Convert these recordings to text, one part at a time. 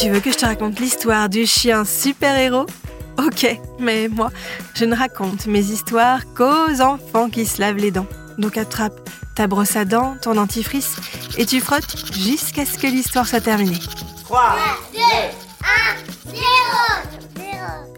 tu veux que je te raconte l'histoire du chien super-héros? Ok, mais moi, je ne raconte mes histoires qu'aux enfants qui se lavent les dents. Donc attrape ta brosse à dents, ton dentifrice, et tu frottes jusqu'à ce que l'histoire soit terminée. 3, 2, 1, 0, 0.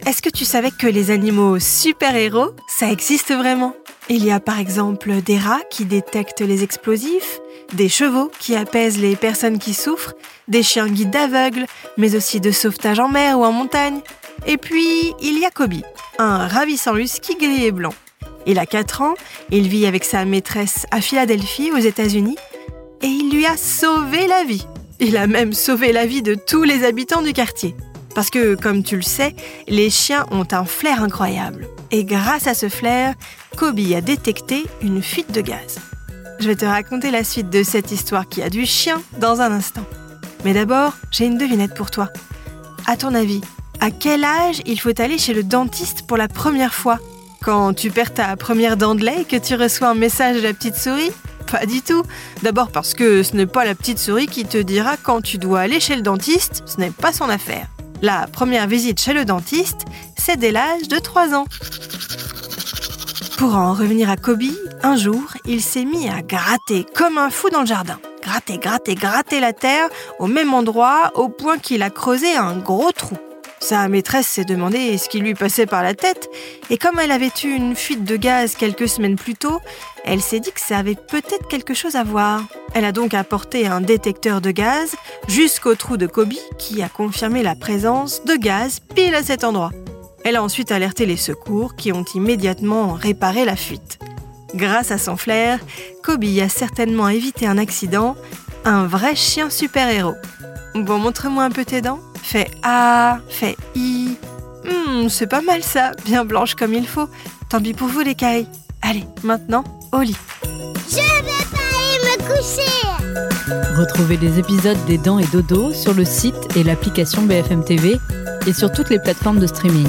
Est-ce que tu savais que les animaux super-héros, ça existe vraiment? Il y a par exemple des rats qui détectent les explosifs, des chevaux qui apaisent les personnes qui souffrent, des chiens guides d'aveugles, mais aussi de sauvetage en mer ou en montagne. Et puis, il y a Kobe, un ravissant husky gris et blanc. Il a 4 ans, il vit avec sa maîtresse à Philadelphie, aux États-Unis, et il lui a sauvé la vie. Il a même sauvé la vie de tous les habitants du quartier. Parce que, comme tu le sais, les chiens ont un flair incroyable. Et grâce à ce flair, Kobe a détecté une fuite de gaz. Je vais te raconter la suite de cette histoire qui a du chien dans un instant. Mais d'abord, j'ai une devinette pour toi. À ton avis, à quel âge il faut aller chez le dentiste pour la première fois? Quand tu perds ta première dent de lait et que tu reçois un message de la petite souris? Pas du tout. D'abord parce que ce n'est pas la petite souris qui te dira quand tu dois aller chez le dentiste, ce n'est pas son affaire. La première visite chez le dentiste, c'est dès l'âge de 3 ans. Pour en revenir à Kobe, un jour, il s'est mis à gratter comme un fou dans le jardin. Gratter, gratter, gratter la terre au même endroit au point qu'il a creusé un gros trou. Sa maîtresse s'est demandé ce qui lui passait par la tête et comme elle avait eu une fuite de gaz quelques semaines plus tôt, elle s'est dit que ça avait peut-être quelque chose à voir. Elle a donc apporté un détecteur de gaz jusqu'au trou de Kobe qui a confirmé la présence de gaz pile à cet endroit. Elle a ensuite alerté les secours qui ont immédiatement réparé la fuite. Grâce à son flair, Kobe a certainement évité un accident, un vrai chien super-héros. Bon, montre-moi un peu tes dents. Fais A, fais I. Hmm, c'est pas mal ça, bien blanche comme il faut. Tant pis pour vous les cailles. Allez, maintenant, au lit. Je vais pas aller me coucher. Retrouvez les épisodes des Dents et Dodo sur le site et l'application BFM TV et sur toutes les plateformes de streaming.